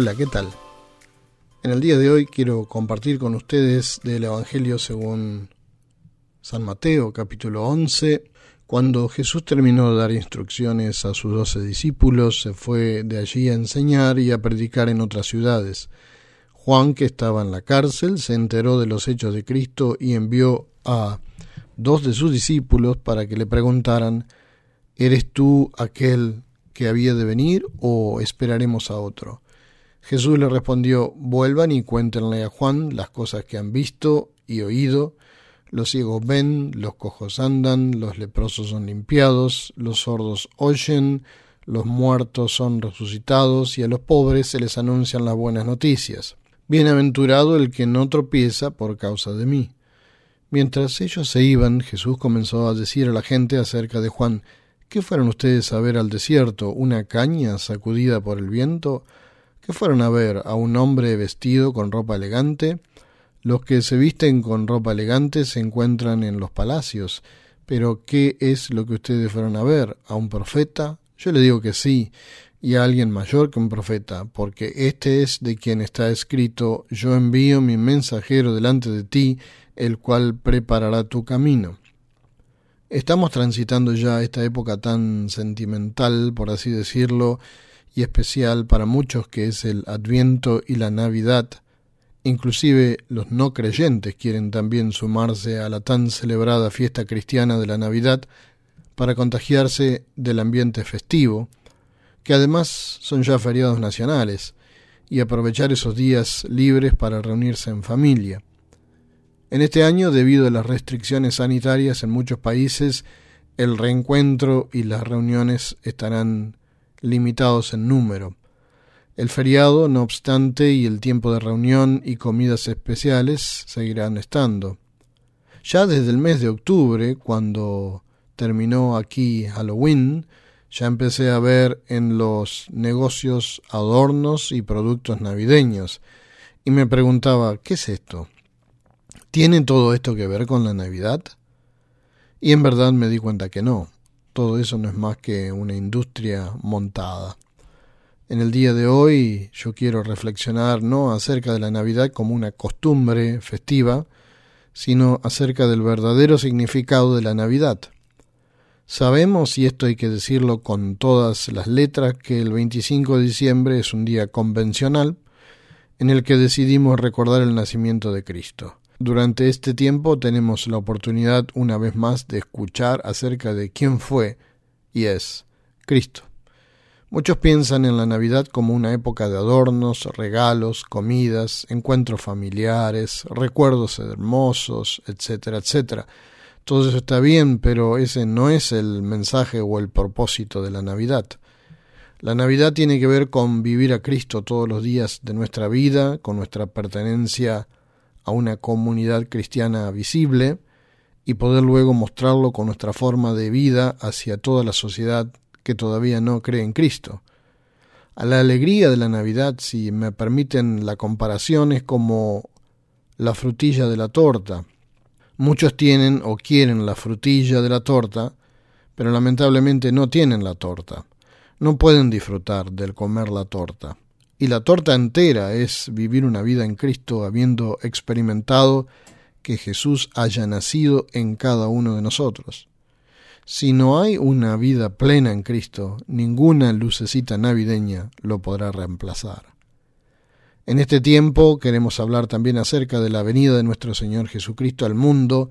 Hola, ¿qué tal? En el día de hoy quiero compartir con ustedes del Evangelio según San Mateo, capítulo 11. Cuando Jesús terminó de dar instrucciones a sus doce discípulos, se fue de allí a enseñar y a predicar en otras ciudades. Juan, que estaba en la cárcel, se enteró de los hechos de Cristo y envió a dos de sus discípulos para que le preguntaran, ¿Eres tú aquel que había de venir o esperaremos a otro? Jesús le respondió, vuelvan y cuéntenle a Juan las cosas que han visto y oído. Los ciegos ven, los cojos andan, los leprosos son limpiados, los sordos oyen, los muertos son resucitados y a los pobres se les anuncian las buenas noticias. Bienaventurado el que no tropieza por causa de mí. Mientras ellos se iban, Jesús comenzó a decir a la gente acerca de Juan, ¿qué fueron ustedes a ver al desierto? ¿Una caña sacudida por el viento? ¿Qué fueron a ver? ¿A un hombre vestido con ropa elegante? Los que se visten con ropa elegante se encuentran en los palacios. Pero ¿qué es lo que ustedes fueron a ver? ¿A un profeta? Yo le digo que sí, y a alguien mayor que un profeta, porque este es de quien está escrito, yo envío mi mensajero delante de ti, el cual preparará tu camino. Estamos transitando ya esta época tan sentimental, por así decirlo, y especial para muchos que es el Adviento y la Navidad. Inclusive los no creyentes quieren también sumarse a la tan celebrada fiesta cristiana de la Navidad para contagiarse del ambiente festivo, que además son ya feriados nacionales, y aprovechar esos días libres para reunirse en familia. En este año, debido a las restricciones sanitarias en muchos países, el reencuentro y las reuniones estarán limitados en número. El feriado, no obstante, y el tiempo de reunión y comidas especiales seguirán estando. Ya desde el mes de octubre, cuando terminó aquí Halloween, ya empecé a ver en los negocios adornos y productos navideños, y me preguntaba, ¿qué es esto? ¿Tiene todo esto que ver con la Navidad? Y en verdad me di cuenta que no todo eso no es más que una industria montada. En el día de hoy yo quiero reflexionar no acerca de la Navidad como una costumbre festiva, sino acerca del verdadero significado de la Navidad. Sabemos, y esto hay que decirlo con todas las letras, que el 25 de diciembre es un día convencional en el que decidimos recordar el nacimiento de Cristo. Durante este tiempo tenemos la oportunidad una vez más de escuchar acerca de quién fue y es Cristo. Muchos piensan en la Navidad como una época de adornos, regalos, comidas, encuentros familiares, recuerdos hermosos, etcétera, etcétera. Todo eso está bien, pero ese no es el mensaje o el propósito de la Navidad. La Navidad tiene que ver con vivir a Cristo todos los días de nuestra vida, con nuestra pertenencia a una comunidad cristiana visible y poder luego mostrarlo con nuestra forma de vida hacia toda la sociedad que todavía no cree en Cristo. A la alegría de la Navidad, si me permiten la comparación, es como la frutilla de la torta. Muchos tienen o quieren la frutilla de la torta, pero lamentablemente no tienen la torta. No pueden disfrutar del comer la torta. Y la torta entera es vivir una vida en Cristo habiendo experimentado que Jesús haya nacido en cada uno de nosotros. Si no hay una vida plena en Cristo, ninguna lucecita navideña lo podrá reemplazar. En este tiempo queremos hablar también acerca de la venida de nuestro Señor Jesucristo al mundo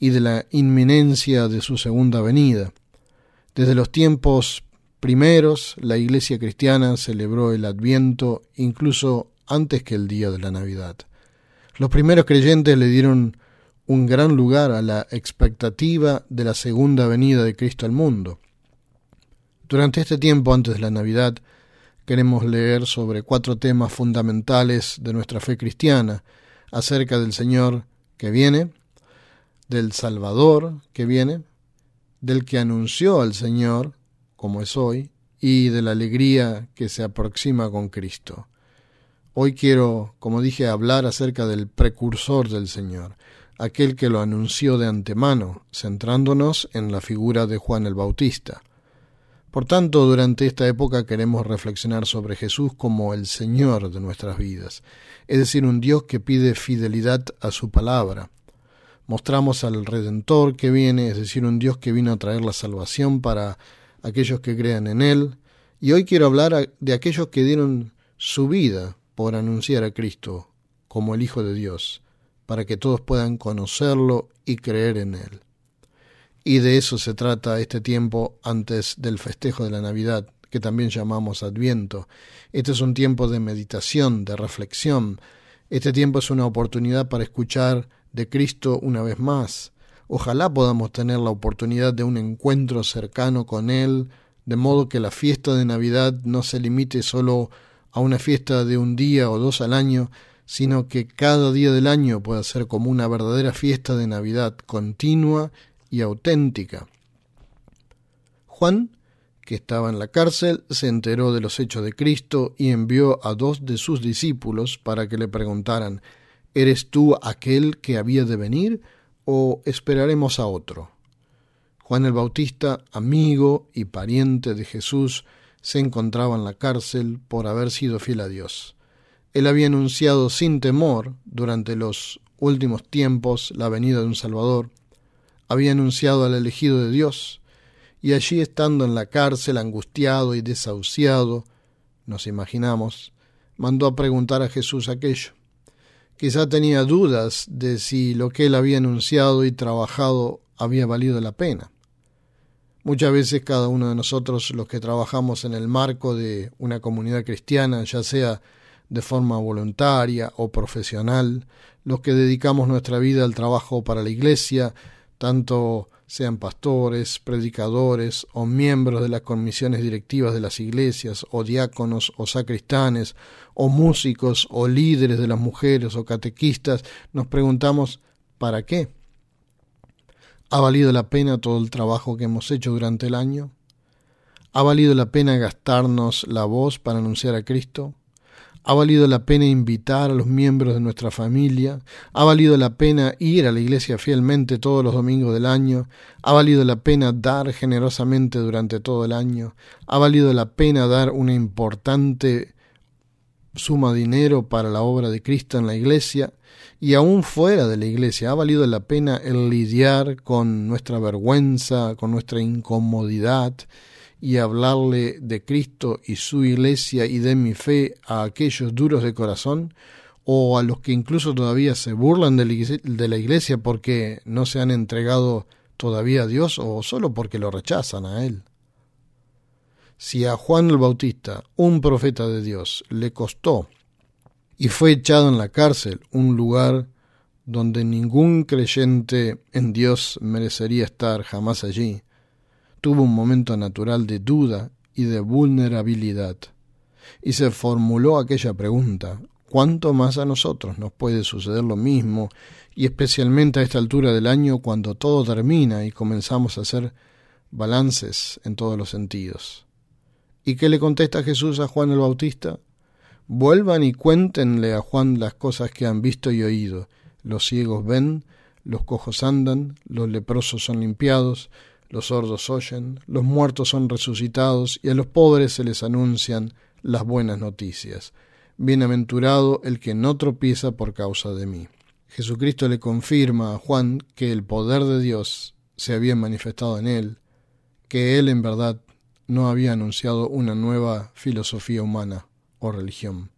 y de la inminencia de su segunda venida. Desde los tiempos primeros, la Iglesia cristiana celebró el Adviento incluso antes que el día de la Navidad. Los primeros creyentes le dieron un gran lugar a la expectativa de la segunda venida de Cristo al mundo. Durante este tiempo antes de la Navidad queremos leer sobre cuatro temas fundamentales de nuestra fe cristiana acerca del Señor que viene, del Salvador que viene, del que anunció al Señor como es hoy, y de la alegría que se aproxima con Cristo. Hoy quiero, como dije, hablar acerca del precursor del Señor, aquel que lo anunció de antemano, centrándonos en la figura de Juan el Bautista. Por tanto, durante esta época queremos reflexionar sobre Jesús como el Señor de nuestras vidas, es decir, un Dios que pide fidelidad a su palabra. Mostramos al Redentor que viene, es decir, un Dios que vino a traer la salvación para aquellos que crean en Él. Y hoy quiero hablar de aquellos que dieron su vida por anunciar a Cristo como el Hijo de Dios, para que todos puedan conocerlo y creer en Él. Y de eso se trata este tiempo antes del festejo de la Navidad, que también llamamos Adviento. Este es un tiempo de meditación, de reflexión. Este tiempo es una oportunidad para escuchar de Cristo una vez más. Ojalá podamos tener la oportunidad de un encuentro cercano con Él, de modo que la fiesta de Navidad no se limite solo a una fiesta de un día o dos al año, sino que cada día del año pueda ser como una verdadera fiesta de Navidad continua y auténtica. Juan, que estaba en la cárcel, se enteró de los hechos de Cristo y envió a dos de sus discípulos para que le preguntaran ¿Eres tú aquel que había de venir o esperaremos a otro? Juan el Bautista, amigo y pariente de Jesús, se encontraba en la cárcel por haber sido fiel a Dios. Él había anunciado sin temor durante los últimos tiempos la venida de un Salvador, había anunciado al elegido de Dios, y allí estando en la cárcel angustiado y desahuciado, nos imaginamos, mandó a preguntar a Jesús aquello. Quizá tenía dudas de si lo que él había anunciado y trabajado había valido la pena. Muchas veces cada uno de nosotros, los que trabajamos en el marco de una comunidad cristiana, ya sea de forma voluntaria o profesional, los que dedicamos nuestra vida al trabajo para la Iglesia, tanto sean pastores, predicadores o miembros de las comisiones directivas de las iglesias, o diáconos o sacristanes, o músicos o líderes de las mujeres o catequistas, nos preguntamos ¿para qué? ¿Ha valido la pena todo el trabajo que hemos hecho durante el año? ¿Ha valido la pena gastarnos la voz para anunciar a Cristo? Ha valido la pena invitar a los miembros de nuestra familia. Ha valido la pena ir a la iglesia fielmente todos los domingos del año. Ha valido la pena dar generosamente durante todo el año. Ha valido la pena dar una importante suma de dinero para la obra de Cristo en la iglesia. Y aún fuera de la iglesia, ha valido la pena el lidiar con nuestra vergüenza, con nuestra incomodidad y hablarle de Cristo y su iglesia y de mi fe a aquellos duros de corazón o a los que incluso todavía se burlan de la iglesia porque no se han entregado todavía a Dios o solo porque lo rechazan a Él. Si a Juan el Bautista, un profeta de Dios, le costó y fue echado en la cárcel, un lugar donde ningún creyente en Dios merecería estar jamás allí, tuvo un momento natural de duda y de vulnerabilidad, y se formuló aquella pregunta, ¿cuánto más a nosotros nos puede suceder lo mismo, y especialmente a esta altura del año cuando todo termina y comenzamos a hacer balances en todos los sentidos? ¿Y qué le contesta Jesús a Juan el Bautista? Vuelvan y cuéntenle a Juan las cosas que han visto y oído. Los ciegos ven, los cojos andan, los leprosos son limpiados, los sordos oyen, los muertos son resucitados y a los pobres se les anuncian las buenas noticias. Bienaventurado el que no tropieza por causa de mí. Jesucristo le confirma a Juan que el poder de Dios se había manifestado en él, que él en verdad no había anunciado una nueva filosofía humana o religión.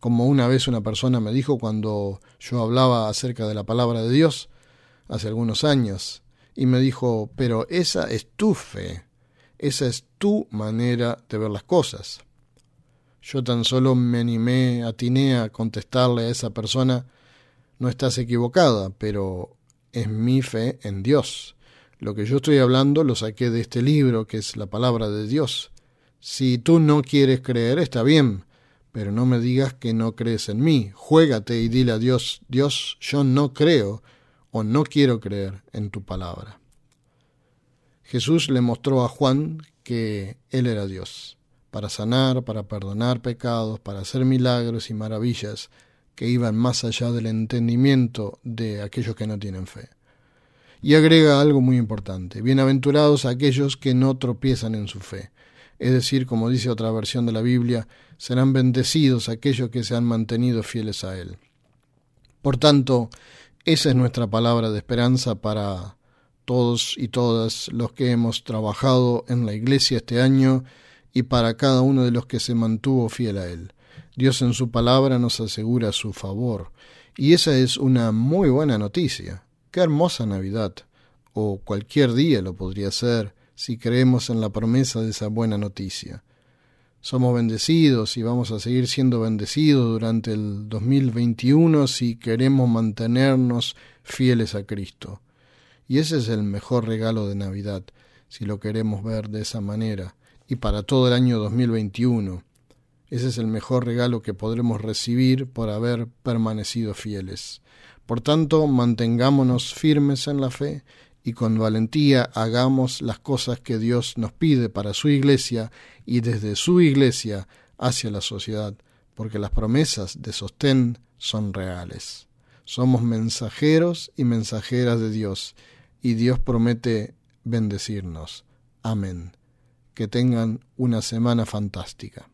Como una vez una persona me dijo cuando yo hablaba acerca de la palabra de Dios, hace algunos años, y me dijo, pero esa es tu fe, esa es tu manera de ver las cosas. Yo tan solo me animé, atiné a contestarle a esa persona, no estás equivocada, pero es mi fe en Dios. Lo que yo estoy hablando lo saqué de este libro, que es la palabra de Dios. Si tú no quieres creer, está bien, pero no me digas que no crees en mí. Juégate y dile a Dios, Dios, yo no creo, o no quiero creer en tu palabra. Jesús le mostró a Juan que Él era Dios, para sanar, para perdonar pecados, para hacer milagros y maravillas que iban más allá del entendimiento de aquellos que no tienen fe. Y agrega algo muy importante, bienaventurados aquellos que no tropiezan en su fe. es decir, como dice otra versión de la Biblia, serán bendecidos aquellos que se han mantenido fieles a Él. Por tanto, esa es nuestra palabra de esperanza para todos y todas los que hemos trabajado en la iglesia este año y para cada uno de los que se mantuvo fiel a Él. Dios en su palabra nos asegura su favor, y esa es una muy buena noticia. Qué hermosa Navidad, o cualquier día lo podría ser, si creemos en la promesa de esa buena noticia. Somos bendecidos y vamos a seguir siendo bendecidos durante el 2021 si queremos mantenernos fieles a Cristo. Y ese es el mejor regalo de Navidad, si lo queremos ver de esa manera, y para todo el año 2021. Ese es el mejor regalo que podremos recibir por haber permanecido fieles. Por tanto, mantengámonos firmes en la fe y con valentía hagamos las cosas que Dios nos pide para su iglesia y desde su iglesia hacia la sociedad, porque las promesas de sostén son reales. Somos mensajeros y mensajeras de Dios, y Dios promete bendecirnos. Amén. Que tengan una semana fantástica.